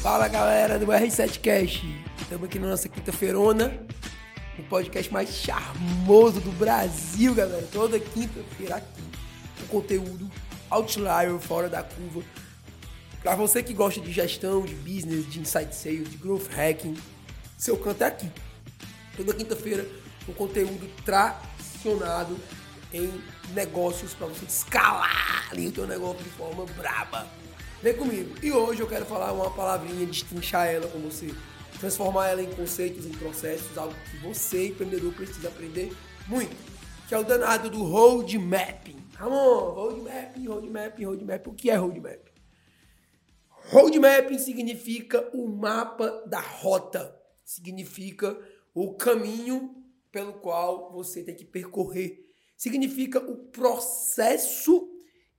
Fala galera do R7 Cash, estamos aqui na nossa quinta-feirona, o podcast mais charmoso do Brasil, galera. Toda quinta-feira aqui, o conteúdo outlier fora da curva. Para você que gosta de gestão, de business, de insight sales, de growth hacking, seu canto é aqui. Toda quinta-feira, um conteúdo tracionado em negócios para você escalar ali o teu negócio de forma braba. Vem comigo. E hoje eu quero falar uma palavrinha, destrinchar ela com você. Transformar ela em conceitos, em processos, algo que você, empreendedor, precisa aprender muito. Que é o danado do road mapping. Ramon, road mapping, road mapping, road mapping. O que é road mapping? Road mapping significa o mapa da rota. Significa o caminho pelo qual você tem que percorrer. Significa o processo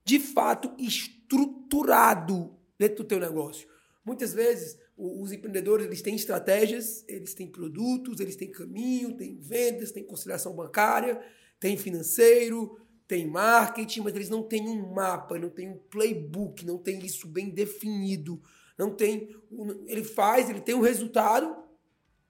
de fato estruturado dentro do teu negócio. Muitas vezes os empreendedores eles têm estratégias, eles têm produtos, eles têm caminho, têm vendas, têm conciliação bancária, têm financeiro, têm marketing, mas eles não têm um mapa, não têm um playbook, não têm isso bem definido, não tem, ele faz, ele tem um resultado,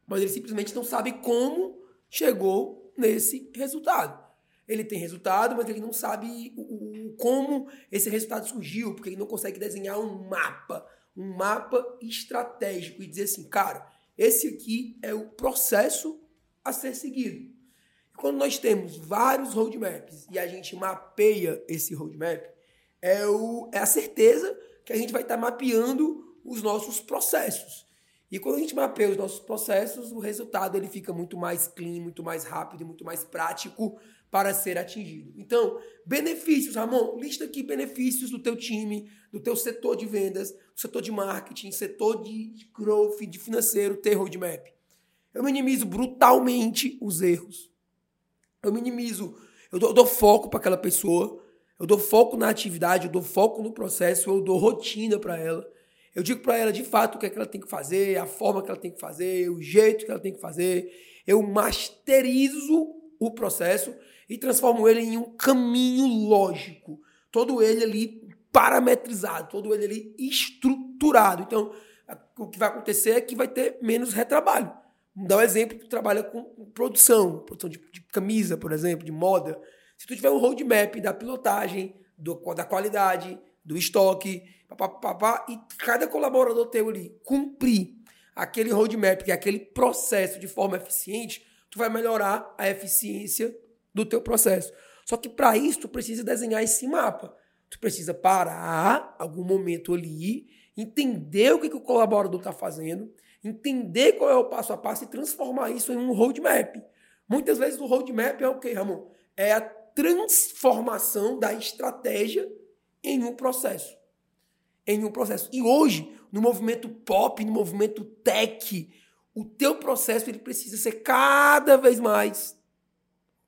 mas ele simplesmente não sabe como chegou nesse resultado. Ele tem resultado, mas ele não sabe o, o, como esse resultado surgiu, porque ele não consegue desenhar um mapa, um mapa estratégico e dizer assim, cara, esse aqui é o processo a ser seguido. Quando nós temos vários roadmaps e a gente mapeia esse roadmap, é, o, é a certeza que a gente vai estar tá mapeando os nossos processos. E quando a gente mapeia os nossos processos, o resultado ele fica muito mais clean, muito mais rápido muito mais prático para ser atingido. Então, benefícios, Ramon, lista aqui benefícios do teu time, do teu setor de vendas, do setor de marketing, setor de growth, de financeiro, ter roadmap. Eu minimizo brutalmente os erros. Eu minimizo, eu dou, eu dou foco para aquela pessoa, eu dou foco na atividade, eu dou foco no processo, eu dou rotina para ela. Eu digo para ela de fato o que, é que ela tem que fazer, a forma que ela tem que fazer, o jeito que ela tem que fazer. Eu masterizo o processo e transformo ele em um caminho lógico. Todo ele ali parametrizado, todo ele ali estruturado. Então, o que vai acontecer é que vai ter menos retrabalho. Dar um exemplo, tu trabalha com produção, produção de, de, camisa, por exemplo, de moda. Se tu tiver um roadmap da pilotagem, do, da qualidade, do estoque, papapá, e cada colaborador teu ali cumprir aquele roadmap, que é aquele processo de forma eficiente, vai melhorar a eficiência do teu processo. Só que para isso tu precisa desenhar esse mapa. Tu precisa parar algum momento ali, entender o que, que o colaborador está fazendo, entender qual é o passo a passo e transformar isso em um roadmap. Muitas vezes o roadmap é o que, Ramon? É a transformação da estratégia em um processo. Em um processo. E hoje, no movimento pop, no movimento tech, o teu processo ele precisa ser cada vez mais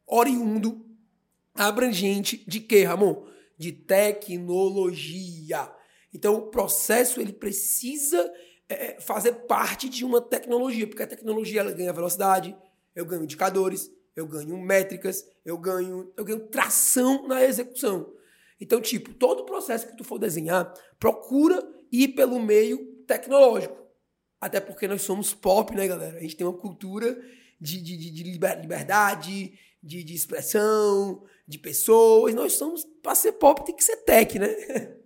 oriundo, abrangente de quê, Ramon? De tecnologia. Então, o processo ele precisa é, fazer parte de uma tecnologia, porque a tecnologia ela ganha velocidade, eu ganho indicadores, eu ganho métricas, eu ganho, eu ganho tração na execução. Então, tipo, todo processo que tu for desenhar, procura ir pelo meio tecnológico. Até porque nós somos pop, né, galera? A gente tem uma cultura de, de, de liberdade, de, de expressão, de pessoas. Nós somos, para ser pop, tem que ser tech, né?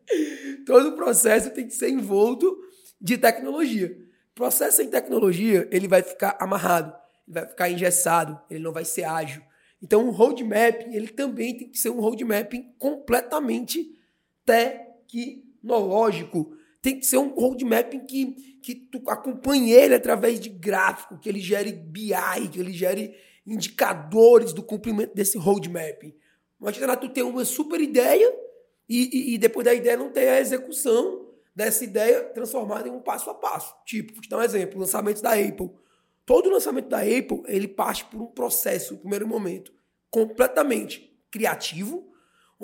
Todo o processo tem que ser envolto de tecnologia. Processo em tecnologia, ele vai ficar amarrado, ele vai ficar engessado, ele não vai ser ágil. Então, o roadmap, ele também tem que ser um roadmap completamente tecnológico. Tem que ser um roadmap que, que tu acompanhe ele através de gráfico, que ele gere BI, que ele gere indicadores do cumprimento desse roadmap. Não adianta tu ter uma super ideia e, e, e, depois da ideia não ter a execução dessa ideia transformada em um passo a passo. Tipo, vou te dar um exemplo, lançamento da Apple. Todo lançamento da Apple, ele parte por um processo, no primeiro momento, completamente criativo,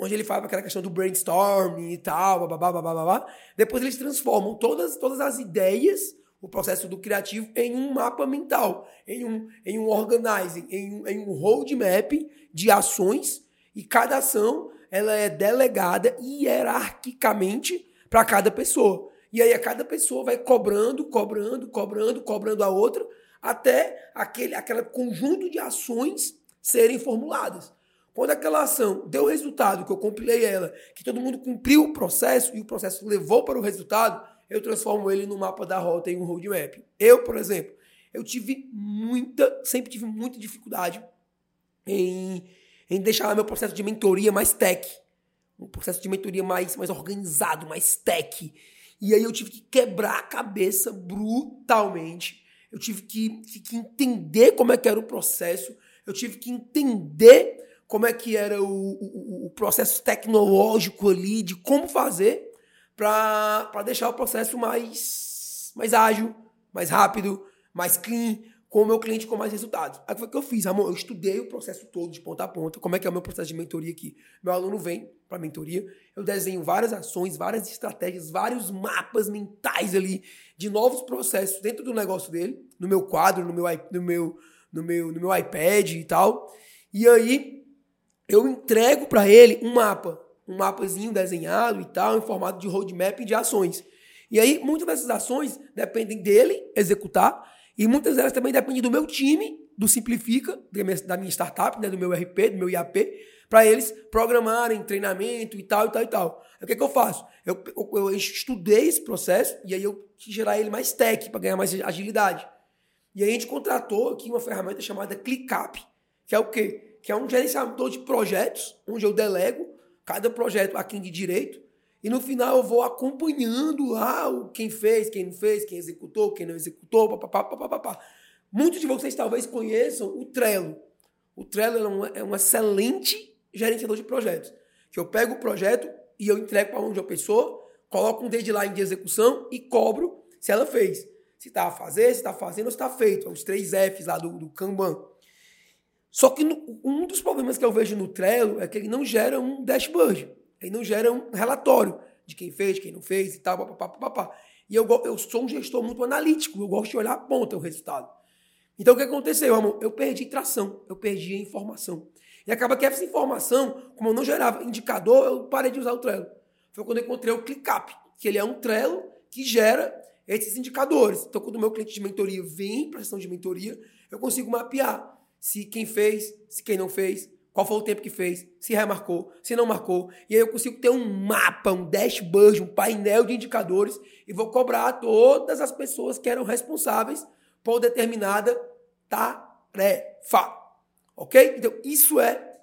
onde ele fala aquela questão do brainstorming e tal, babá, babá, babá. Depois eles transformam todas, todas as ideias o processo do criativo em um mapa mental, em um, em um organizing, em um, em um roadmap de ações e cada ação ela é delegada hierarquicamente para cada pessoa. E aí a cada pessoa vai cobrando, cobrando, cobrando, cobrando a outra, até aquele aquele conjunto de ações serem formuladas. Quando aquela ação deu resultado, que eu compilei ela, que todo mundo cumpriu o processo e o processo levou para o resultado, eu transformo ele no mapa da rota em um roadmap. Eu, por exemplo, eu tive muita, sempre tive muita dificuldade em, em deixar meu processo de mentoria mais tech. Um processo de mentoria mais, mais organizado, mais tech. E aí eu tive que quebrar a cabeça brutalmente. Eu tive que, que entender como é que era o processo. Eu tive que entender como é que era o, o, o processo tecnológico ali, de como fazer para deixar o processo mais, mais ágil, mais rápido, mais clean, com o meu cliente com mais resultados. Aí foi o que eu fiz, amor. Eu estudei o processo todo de ponta a ponta, como é que é o meu processo de mentoria aqui. Meu aluno vem para mentoria, eu desenho várias ações, várias estratégias, vários mapas mentais ali de novos processos dentro do negócio dele, no meu quadro, no meu, no meu, no meu, no meu iPad e tal. E aí eu entrego para ele um mapa, um mapazinho desenhado e tal, em formato de roadmap de ações. E aí muitas dessas ações dependem dele executar e muitas delas também dependem do meu time, do Simplifica, da minha startup, né, do meu RP, do meu IAP, para eles programarem treinamento e tal, e tal, e tal. O que, é que eu faço? Eu, eu, eu, estudei esse processo e aí eu gerar ele mais tech, para ganhar mais agilidade. E aí a gente contratou aqui uma ferramenta chamada ClickUp, que é o quê? Que é um gerenciador de projetos, onde eu delego cada projeto a quem de direito, e no final eu vou acompanhando lá o quem fez, quem não fez, quem executou, quem não executou, papapá, papapá. Muitos de vocês talvez conheçam o Trello. O Trello é um, é um excelente gerenciador de projetos. Que eu pego o projeto e eu entrego para uma pessoa, coloco um deadline de execução e cobro se ela fez. Se está a fazer, se está fazendo ou se está feito. É os três Fs lá do, do Kanban. Só que no, um dos problemas que eu vejo no Trello é que ele não gera um dashboard. Ele não gera um relatório de quem fez, quem não fez e tal, papapá, papapá. E eu, eu sou um gestor muito analítico, eu gosto de olhar a ponta, o resultado. Então o que aconteceu, amor? Eu perdi tração, eu perdi a informação. E acaba que essa informação, como eu não gerava indicador, eu parei de usar o Trello. Foi quando eu encontrei o ClickUp, que ele é um Trello que gera esses indicadores. Então, quando o meu cliente de mentoria vem para a sessão de mentoria, eu consigo mapear se quem fez, se quem não fez, qual foi o tempo que fez, se remarcou, se não marcou. E aí eu consigo ter um mapa, um dashboard, um painel de indicadores e vou cobrar todas as pessoas que eram responsáveis por determinada tarefa. Ok? Então, isso é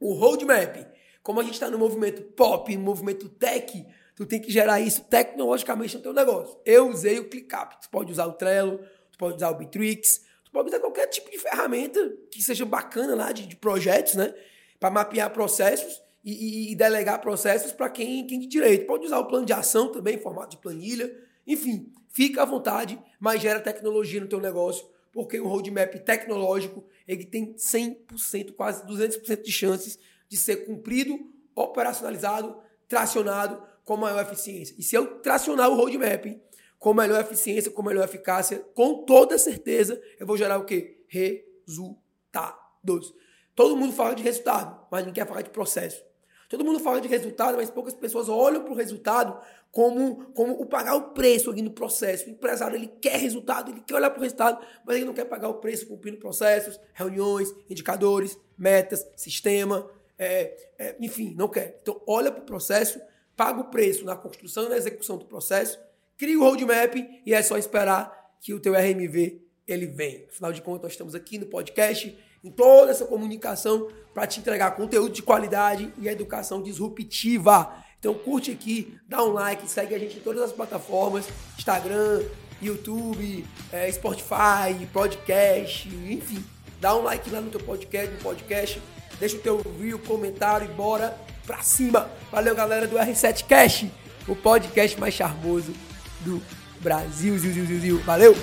o roadmap. Como a gente está no movimento pop, no movimento tech, tu tem que gerar isso tecnologicamente no teu negócio. Eu usei o ClickUp. Tu pode usar o Trello, tu pode usar o Bitrix, pode usar qualquer tipo de ferramenta que seja bacana lá de, de projetos, né? Para mapear processos e, e, e delegar processos para quem, quem de direito. Pode usar o plano de ação também, formato de planilha. Enfim, fica à vontade, mas gera tecnologia no teu negócio, porque o roadmap tecnológico ele tem 100%, quase 200% de chances de ser cumprido, operacionalizado, tracionado com maior eficiência. E se eu tracionar o roadmap com melhor eficiência, com melhor eficácia, com toda certeza, eu vou gerar o quê? Resultados. Todo mundo fala de resultado, mas ninguém quer falar de processo. Todo mundo fala de resultado, mas poucas pessoas olham para o resultado como, como o pagar o preço ali no processo. O empresário ele quer resultado, ele quer olhar para o resultado, mas ele não quer pagar o preço cumprindo processos, reuniões, indicadores, metas, sistema, é, é, enfim, não quer. Então, olha para o processo, paga o preço na construção e na execução do processo cria o roadmap e é só esperar que o teu RMV ele venha. Afinal de contas, nós estamos aqui no podcast, em toda essa comunicação para te entregar conteúdo de qualidade e educação disruptiva. Então curte aqui, dá um like, segue a gente em todas as plataformas, Instagram, YouTube, é, Spotify, podcast, enfim. Dá um like lá no teu podcast, no podcast, deixa o teu review, comentário e bora pra cima. Valeu, galera do R7 Cash, o podcast mais charmoso do Brasil. Ziu, ziu, ziu, ziu. Valeu!